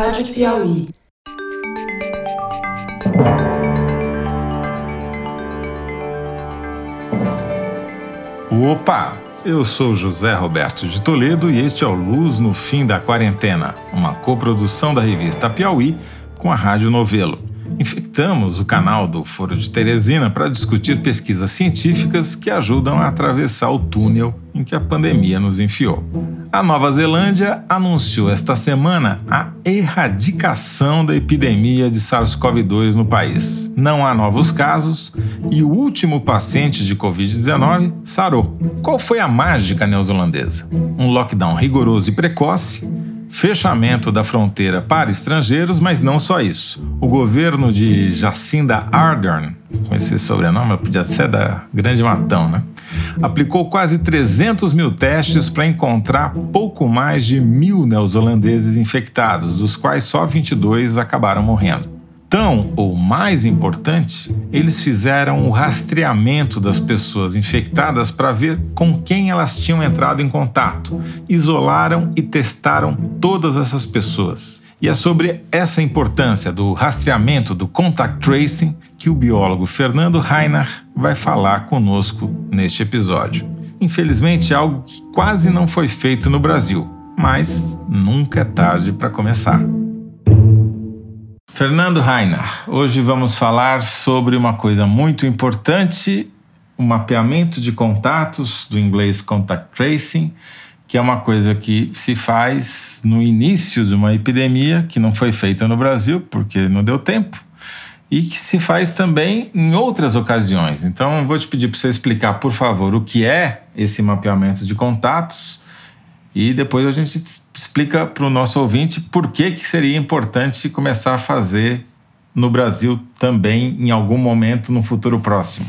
Rádio Piauí. Opa! Eu sou José Roberto de Toledo e este é o Luz no Fim da Quarentena, uma coprodução da revista Piauí com a Rádio Novelo. Infectamos o canal do Foro de Teresina para discutir pesquisas científicas que ajudam a atravessar o túnel em que a pandemia nos enfiou. A Nova Zelândia anunciou esta semana a erradicação da epidemia de SARS-CoV-2 no país. Não há novos casos e o último paciente de Covid-19 sarou. Qual foi a mágica neozelandesa? Um lockdown rigoroso e precoce fechamento da fronteira para estrangeiros, mas não só isso. O governo de Jacinda Ardern, com esse sobrenome, podia ser da Grande Matão, né? Aplicou quase 300 mil testes para encontrar pouco mais de mil neozelandeses infectados, dos quais só 22 acabaram morrendo. Tão ou mais importante, eles fizeram o rastreamento das pessoas infectadas para ver com quem elas tinham entrado em contato, isolaram e testaram todas essas pessoas. E é sobre essa importância do rastreamento, do contact tracing, que o biólogo Fernando Reiner vai falar conosco neste episódio. Infelizmente, é algo que quase não foi feito no Brasil, mas nunca é tarde para começar. Fernando Rainer, hoje vamos falar sobre uma coisa muito importante, o mapeamento de contatos, do inglês contact tracing, que é uma coisa que se faz no início de uma epidemia, que não foi feita no Brasil, porque não deu tempo, e que se faz também em outras ocasiões. Então, eu vou te pedir para você explicar, por favor, o que é esse mapeamento de contatos e depois a gente explica para o nosso ouvinte por que, que seria importante começar a fazer no Brasil também em algum momento no futuro próximo.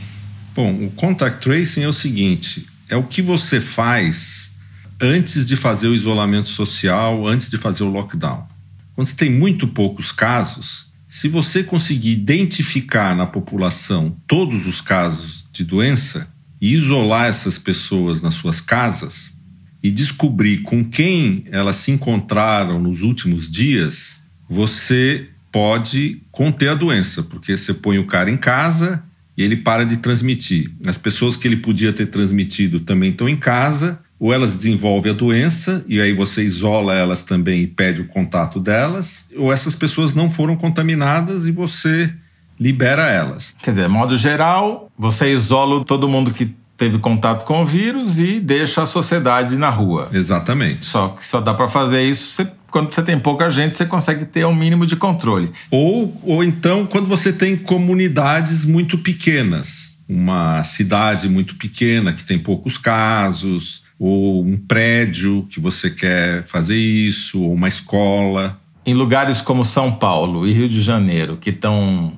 Bom, o contact tracing é o seguinte: é o que você faz antes de fazer o isolamento social, antes de fazer o lockdown. Quando você tem muito poucos casos, se você conseguir identificar na população todos os casos de doença e isolar essas pessoas nas suas casas, e descobrir com quem elas se encontraram nos últimos dias, você pode conter a doença, porque você põe o cara em casa e ele para de transmitir. As pessoas que ele podia ter transmitido também estão em casa, ou elas desenvolvem a doença e aí você isola elas também e pede o contato delas, ou essas pessoas não foram contaminadas e você libera elas. Quer dizer, modo geral, você isola todo mundo que teve contato com o vírus e deixa a sociedade na rua. Exatamente. Só que só dá para fazer isso você, quando você tem pouca gente, você consegue ter um mínimo de controle. Ou, ou então quando você tem comunidades muito pequenas, uma cidade muito pequena que tem poucos casos, ou um prédio que você quer fazer isso, ou uma escola. Em lugares como São Paulo e Rio de Janeiro, que estão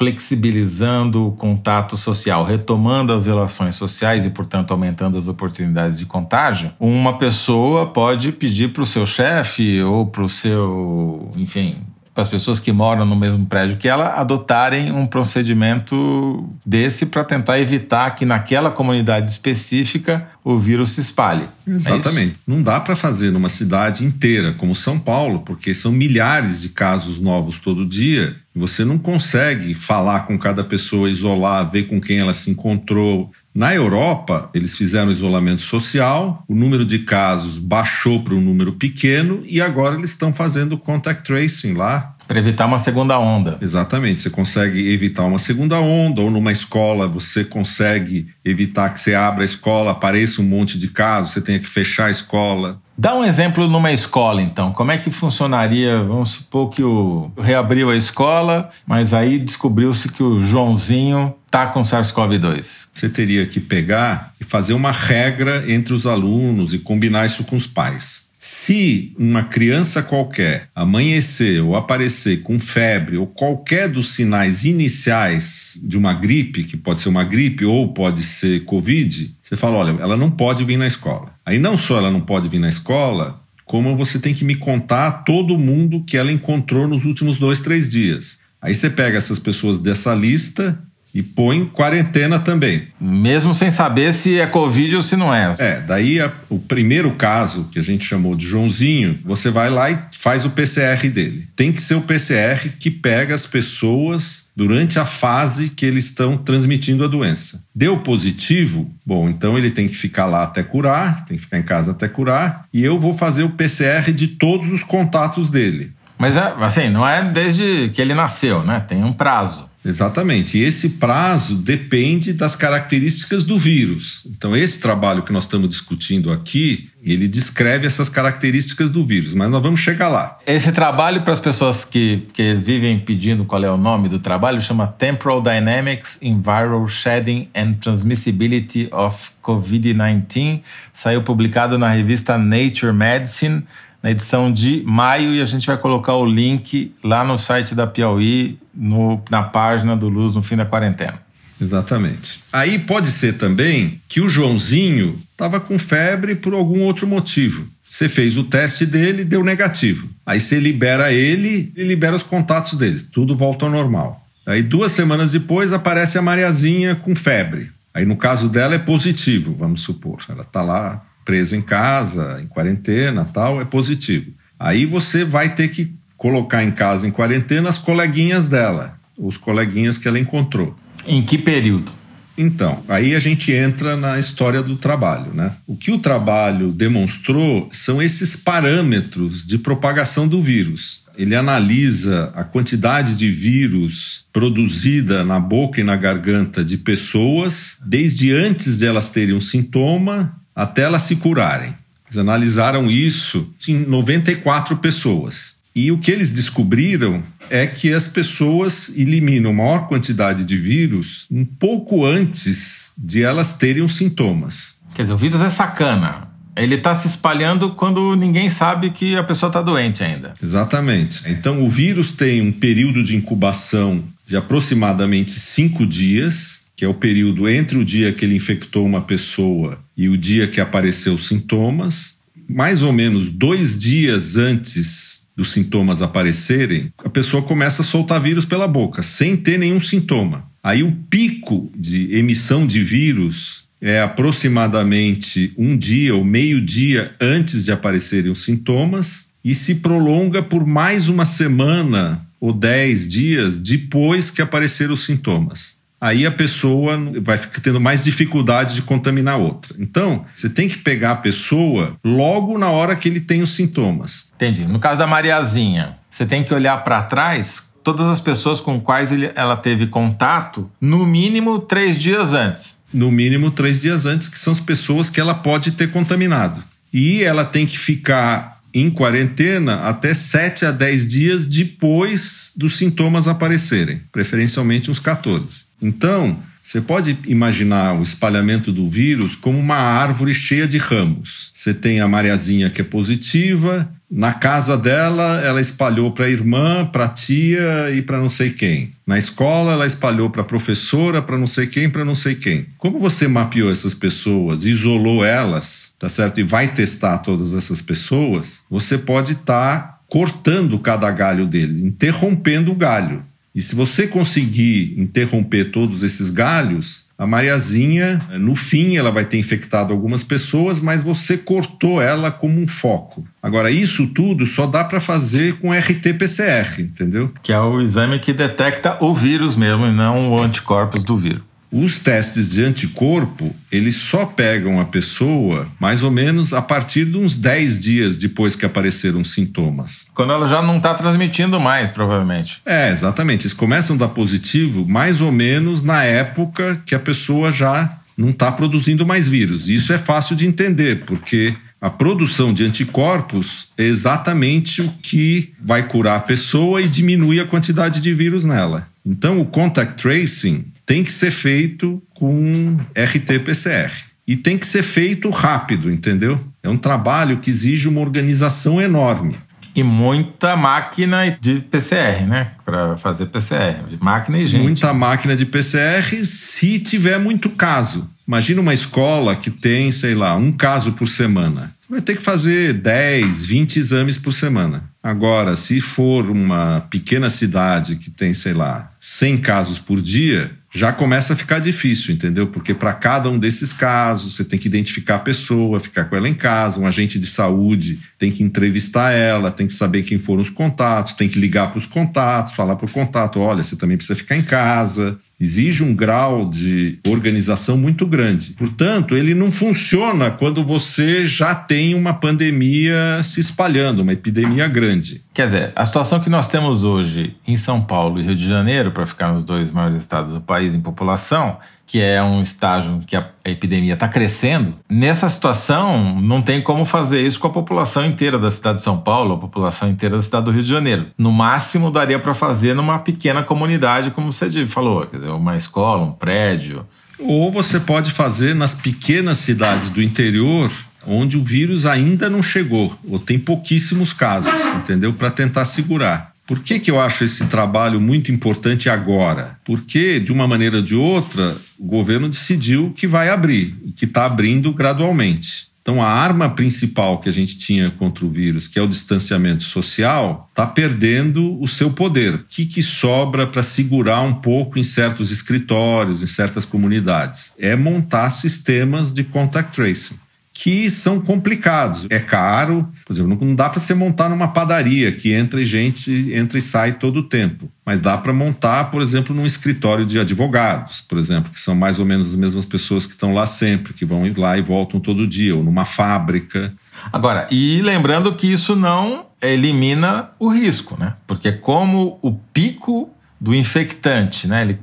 flexibilizando o contato social, retomando as relações sociais e, portanto, aumentando as oportunidades de contágio, uma pessoa pode pedir para o seu chefe ou para o seu, enfim, para as pessoas que moram no mesmo prédio que ela adotarem um procedimento desse para tentar evitar que naquela comunidade específica o vírus se espalhe. É Exatamente. É Não dá para fazer numa cidade inteira como São Paulo, porque são milhares de casos novos todo dia. Você não consegue falar com cada pessoa, isolar, ver com quem ela se encontrou, na Europa, eles fizeram isolamento social, o número de casos baixou para um número pequeno e agora eles estão fazendo contact tracing lá. Para evitar uma segunda onda. Exatamente, você consegue evitar uma segunda onda, ou numa escola você consegue evitar que você abra a escola, apareça um monte de casos, você tenha que fechar a escola. Dá um exemplo numa escola, então. Como é que funcionaria? Vamos supor que o reabriu a escola, mas aí descobriu-se que o Joãozinho tá com SARS-CoV-2. Você teria que pegar e fazer uma regra entre os alunos e combinar isso com os pais. Se uma criança qualquer amanhecer ou aparecer com febre ou qualquer dos sinais iniciais de uma gripe, que pode ser uma gripe ou pode ser Covid, você fala: olha, ela não pode vir na escola. Aí não só ela não pode vir na escola, como você tem que me contar todo mundo que ela encontrou nos últimos dois, três dias. Aí você pega essas pessoas dessa lista, e põe quarentena também. Mesmo sem saber se é Covid ou se não é. É, daí a, o primeiro caso, que a gente chamou de Joãozinho, você vai lá e faz o PCR dele. Tem que ser o PCR que pega as pessoas durante a fase que eles estão transmitindo a doença. Deu positivo? Bom, então ele tem que ficar lá até curar, tem que ficar em casa até curar, e eu vou fazer o PCR de todos os contatos dele. Mas assim, não é desde que ele nasceu, né? Tem um prazo. Exatamente. E esse prazo depende das características do vírus. Então, esse trabalho que nós estamos discutindo aqui, ele descreve essas características do vírus, mas nós vamos chegar lá. Esse trabalho, para as pessoas que, que vivem pedindo qual é o nome do trabalho, chama Temporal Dynamics in Viral Shedding and Transmissibility of COVID-19. Saiu publicado na revista Nature Medicine na edição de maio e a gente vai colocar o link lá no site da Piauí, no, na página do Luz no fim da quarentena. Exatamente. Aí pode ser também que o Joãozinho estava com febre por algum outro motivo. Você fez o teste dele, deu negativo. Aí você libera ele e libera os contatos dele. Tudo volta ao normal. Aí duas semanas depois aparece a Mariazinha com febre. Aí no caso dela é positivo, vamos supor. Ela está lá presa em casa, em quarentena, tal, é positivo. Aí você vai ter que colocar em casa em quarentena as coleguinhas dela, os coleguinhas que ela encontrou. Em que período? Então, aí a gente entra na história do trabalho, né? O que o trabalho demonstrou são esses parâmetros de propagação do vírus. Ele analisa a quantidade de vírus produzida na boca e na garganta de pessoas desde antes de elas terem um sintoma até elas se curarem. Eles analisaram isso em 94 pessoas. E o que eles descobriram é que as pessoas eliminam maior quantidade de vírus um pouco antes de elas terem os sintomas. Quer dizer, o vírus é sacana. Ele está se espalhando quando ninguém sabe que a pessoa está doente ainda. Exatamente. Então, o vírus tem um período de incubação de aproximadamente cinco dias que é o período entre o dia que ele infectou uma pessoa e o dia que apareceu os sintomas, mais ou menos dois dias antes dos sintomas aparecerem, a pessoa começa a soltar vírus pela boca, sem ter nenhum sintoma. Aí o pico de emissão de vírus é aproximadamente um dia ou meio dia antes de aparecerem os sintomas e se prolonga por mais uma semana ou dez dias depois que apareceram os sintomas aí a pessoa vai tendo mais dificuldade de contaminar outra. Então, você tem que pegar a pessoa logo na hora que ele tem os sintomas. Entendi. No caso da Mariazinha, você tem que olhar para trás todas as pessoas com quais ele, ela teve contato, no mínimo três dias antes. No mínimo três dias antes, que são as pessoas que ela pode ter contaminado. E ela tem que ficar em quarentena até 7 a 10 dias depois dos sintomas aparecerem, preferencialmente uns 14. Então, você pode imaginar o espalhamento do vírus como uma árvore cheia de ramos. Você tem a Mariazinha que é positiva, na casa dela ela espalhou para a irmã, para a tia e para não sei quem. Na escola ela espalhou para a professora, para não sei quem, para não sei quem. Como você mapeou essas pessoas, isolou elas, tá certo? E vai testar todas essas pessoas, você pode estar tá cortando cada galho dele, interrompendo o galho. E se você conseguir interromper todos esses galhos, a Mariazinha, no fim, ela vai ter infectado algumas pessoas, mas você cortou ela como um foco. Agora, isso tudo só dá para fazer com RT-PCR, entendeu? Que é o exame que detecta o vírus mesmo e não o anticorpos do vírus. Os testes de anticorpo, eles só pegam a pessoa mais ou menos a partir de uns 10 dias depois que apareceram sintomas. Quando ela já não está transmitindo mais, provavelmente. É, exatamente. Eles começam a dar positivo mais ou menos na época que a pessoa já não está produzindo mais vírus. Isso é fácil de entender, porque a produção de anticorpos é exatamente o que vai curar a pessoa e diminuir a quantidade de vírus nela. Então, o contact tracing tem que ser feito com RT-PCR. E tem que ser feito rápido, entendeu? É um trabalho que exige uma organização enorme. E muita máquina de PCR, né? Para fazer PCR. Máquina e gente. Muita máquina de PCR se tiver muito caso. Imagina uma escola que tem, sei lá, um caso por semana. Você vai ter que fazer 10, 20 exames por semana. Agora, se for uma pequena cidade que tem, sei lá, 100 casos por dia, já começa a ficar difícil, entendeu? Porque para cada um desses casos, você tem que identificar a pessoa, ficar com ela em casa, um agente de saúde tem que entrevistar ela, tem que saber quem foram os contatos, tem que ligar para os contatos, falar para o contato: olha, você também precisa ficar em casa, exige um grau de organização muito grande. Portanto, ele não funciona quando você já tem uma pandemia se espalhando, uma epidemia grande. Quer dizer, a situação que nós temos hoje em São Paulo e Rio de Janeiro, para ficar nos dois maiores estados do país em população, que é um estágio que a epidemia está crescendo, nessa situação não tem como fazer isso com a população inteira da cidade de São Paulo, a população inteira da cidade do Rio de Janeiro. No máximo daria para fazer numa pequena comunidade, como você falou, quer dizer, uma escola, um prédio. Ou você pode fazer nas pequenas cidades do interior onde o vírus ainda não chegou, ou tem pouquíssimos casos, entendeu? Para tentar segurar. Por que, que eu acho esse trabalho muito importante agora? Porque, de uma maneira ou de outra, o governo decidiu que vai abrir e que está abrindo gradualmente. Então, a arma principal que a gente tinha contra o vírus, que é o distanciamento social, está perdendo o seu poder. O que, que sobra para segurar um pouco em certos escritórios, em certas comunidades? É montar sistemas de contact tracing que são complicados. É caro, por exemplo, não dá para você montar numa padaria que entra gente entra e sai todo o tempo, mas dá para montar, por exemplo, num escritório de advogados, por exemplo, que são mais ou menos as mesmas pessoas que estão lá sempre, que vão lá e voltam todo dia, ou numa fábrica. Agora, e lembrando que isso não elimina o risco, né? Porque como o pico do infectante, né? Ele,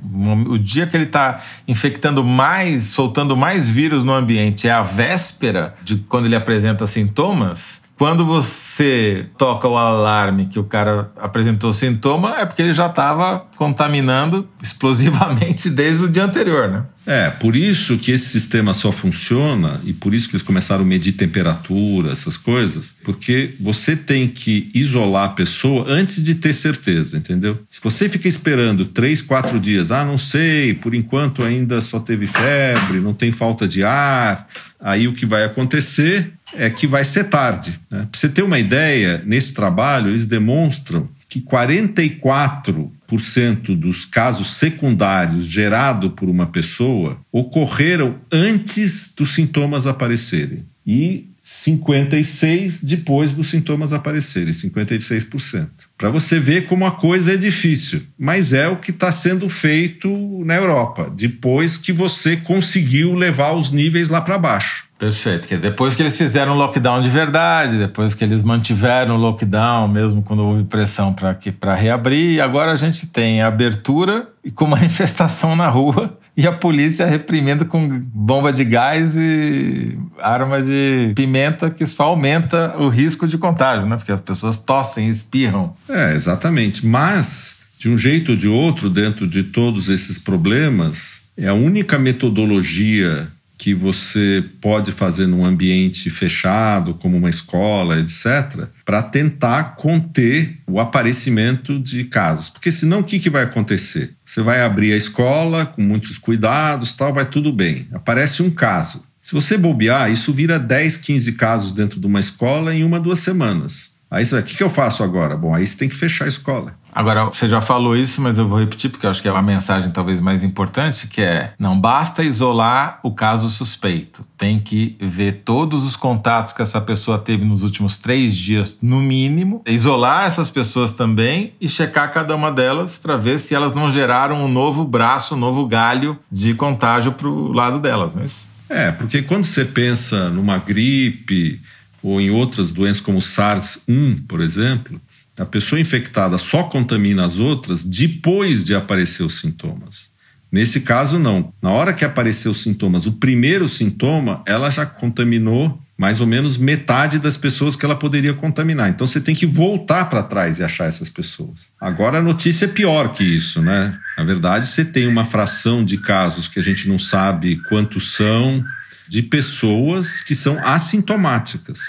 o dia que ele está infectando mais, soltando mais vírus no ambiente é a véspera de quando ele apresenta sintomas. Quando você toca o alarme que o cara apresentou sintoma, é porque ele já estava contaminando explosivamente desde o dia anterior, né? É, por isso que esse sistema só funciona e por isso que eles começaram a medir temperatura, essas coisas, porque você tem que isolar a pessoa antes de ter certeza, entendeu? Se você fica esperando três, quatro dias, ah, não sei, por enquanto ainda só teve febre, não tem falta de ar, aí o que vai acontecer é que vai ser tarde. Né? Para você ter uma ideia, nesse trabalho eles demonstram que 44% dos casos secundários gerados por uma pessoa ocorreram antes dos sintomas aparecerem e 56 depois dos sintomas aparecerem, 56%. Para você ver como a coisa é difícil, mas é o que está sendo feito na Europa, depois que você conseguiu levar os níveis lá para baixo. Perfeito. Dizer, depois que eles fizeram lockdown de verdade, depois que eles mantiveram o lockdown, mesmo quando houve pressão para reabrir, agora a gente tem abertura e com manifestação na rua e a polícia reprimindo com bomba de gás e arma de pimenta, que só aumenta o risco de contágio, né? Porque as pessoas tossem, espirram. É, exatamente. Mas, de um jeito ou de outro, dentro de todos esses problemas, é a única metodologia que você pode fazer num ambiente fechado, como uma escola, etc., para tentar conter o aparecimento de casos. Porque senão o que, que vai acontecer? Você vai abrir a escola com muitos cuidados, tal, vai tudo bem. Aparece um caso. Se você bobear, isso vira 10, 15 casos dentro de uma escola em uma, duas semanas. Aí você vai, o que, que eu faço agora? Bom, aí você tem que fechar a escola. Agora, você já falou isso, mas eu vou repetir porque eu acho que é a mensagem talvez mais importante, que é não basta isolar o caso suspeito. Tem que ver todos os contatos que essa pessoa teve nos últimos três dias, no mínimo, isolar essas pessoas também e checar cada uma delas para ver se elas não geraram um novo braço, um novo galho de contágio para o lado delas, não é isso? É, porque quando você pensa numa gripe ou em outras doenças como SARS-1, por exemplo, a pessoa infectada só contamina as outras depois de aparecer os sintomas. Nesse caso, não. Na hora que apareceu os sintomas, o primeiro sintoma, ela já contaminou mais ou menos metade das pessoas que ela poderia contaminar. Então você tem que voltar para trás e achar essas pessoas. Agora a notícia é pior que isso, né? Na verdade, você tem uma fração de casos que a gente não sabe quantos são, de pessoas que são assintomáticas,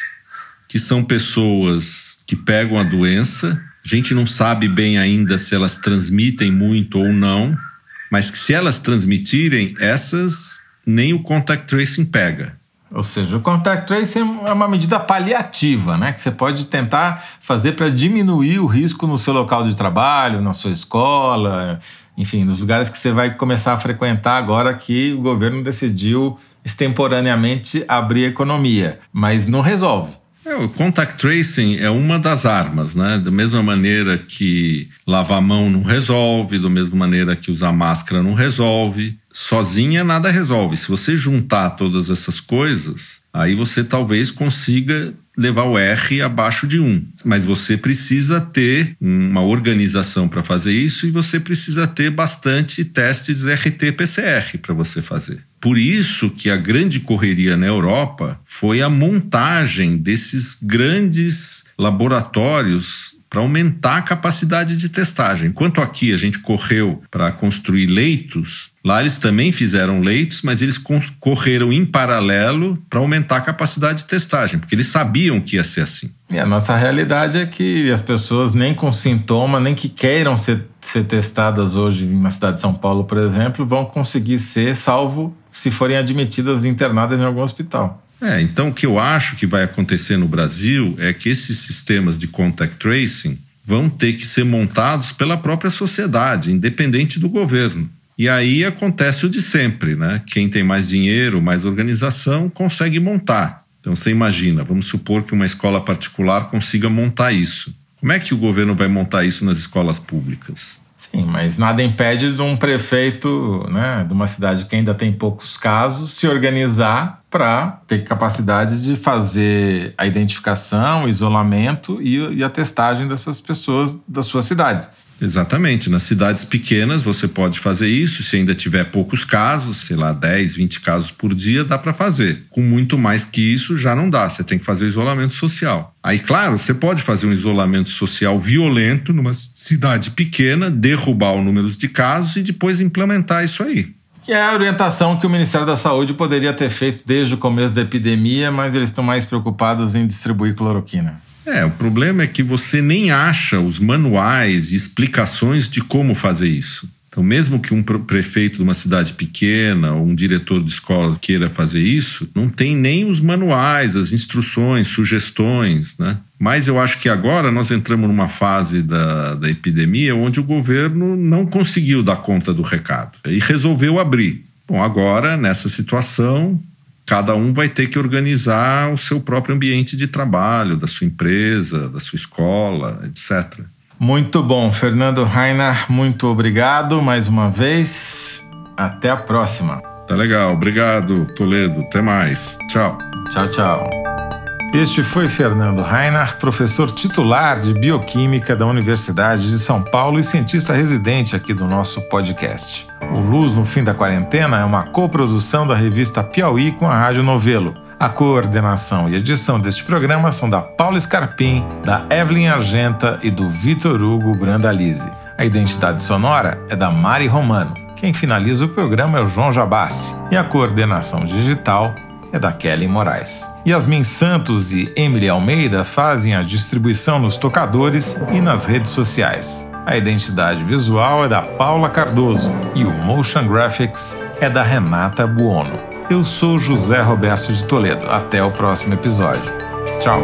que são pessoas que pegam a doença, a gente não sabe bem ainda se elas transmitem muito ou não, mas que se elas transmitirem, essas nem o contact tracing pega. Ou seja, o contact tracing é uma medida paliativa, né? Que você pode tentar fazer para diminuir o risco no seu local de trabalho, na sua escola, enfim, nos lugares que você vai começar a frequentar agora que o governo decidiu extemporaneamente abrir a economia, mas não resolve. É, o contact tracing é uma das armas, né? Da mesma maneira que lavar a mão não resolve, da mesma maneira que usar máscara não resolve. Sozinha nada resolve. Se você juntar todas essas coisas, aí você talvez consiga levar o R abaixo de 1. Mas você precisa ter uma organização para fazer isso e você precisa ter bastante testes RT-PCR para você fazer. Por isso que a grande correria na Europa foi a montagem desses grandes laboratórios para aumentar a capacidade de testagem. Enquanto aqui a gente correu para construir leitos, lá eles também fizeram leitos, mas eles correram em paralelo para aumentar a capacidade de testagem, porque eles sabiam que ia ser assim. E a nossa realidade é que as pessoas nem com sintoma, nem que queiram ser, ser testadas hoje na cidade de São Paulo, por exemplo, vão conseguir ser, salvo se forem admitidas internadas em algum hospital. É, então o que eu acho que vai acontecer no Brasil é que esses sistemas de contact tracing vão ter que ser montados pela própria sociedade, independente do governo. E aí acontece o de sempre, né? Quem tem mais dinheiro, mais organização, consegue montar. Então você imagina, vamos supor que uma escola particular consiga montar isso. Como é que o governo vai montar isso nas escolas públicas? Sim, mas nada impede de um prefeito né, de uma cidade que ainda tem poucos casos se organizar para ter capacidade de fazer a identificação, o isolamento e, e a testagem dessas pessoas da sua cidade. Exatamente. Nas cidades pequenas você pode fazer isso. Se ainda tiver poucos casos, sei lá, 10, 20 casos por dia, dá para fazer. Com muito mais que isso, já não dá. Você tem que fazer isolamento social. Aí, claro, você pode fazer um isolamento social violento numa cidade pequena, derrubar o número de casos e depois implementar isso aí. Que é a orientação que o Ministério da Saúde poderia ter feito desde o começo da epidemia, mas eles estão mais preocupados em distribuir cloroquina. É, o problema é que você nem acha os manuais e explicações de como fazer isso. Então, mesmo que um prefeito de uma cidade pequena ou um diretor de escola queira fazer isso, não tem nem os manuais, as instruções, sugestões, né? Mas eu acho que agora nós entramos numa fase da, da epidemia onde o governo não conseguiu dar conta do recado e resolveu abrir. Bom, agora, nessa situação, cada um vai ter que organizar o seu próprio ambiente de trabalho, da sua empresa, da sua escola, etc. Muito bom, Fernando Rainer, muito obrigado mais uma vez. Até a próxima. Tá legal, obrigado, Toledo. Até mais. Tchau. Tchau, tchau. Este foi Fernando Reinhardt, professor titular de Bioquímica da Universidade de São Paulo e cientista residente aqui do nosso podcast. O Luz no Fim da Quarentena é uma coprodução da revista Piauí com a Rádio Novelo. A coordenação e edição deste programa são da Paula Scarpim, da Evelyn Argenta e do Vitor Hugo Brandalize. A identidade sonora é da Mari Romano. Quem finaliza o programa é o João Jabassi. E a coordenação digital é da Kelly Moraes. Yasmin Santos e Emily Almeida fazem a distribuição nos tocadores e nas redes sociais. A identidade visual é da Paula Cardoso e o Motion Graphics é da Renata Buono. Eu sou José Roberto de Toledo. Até o próximo episódio. Tchau!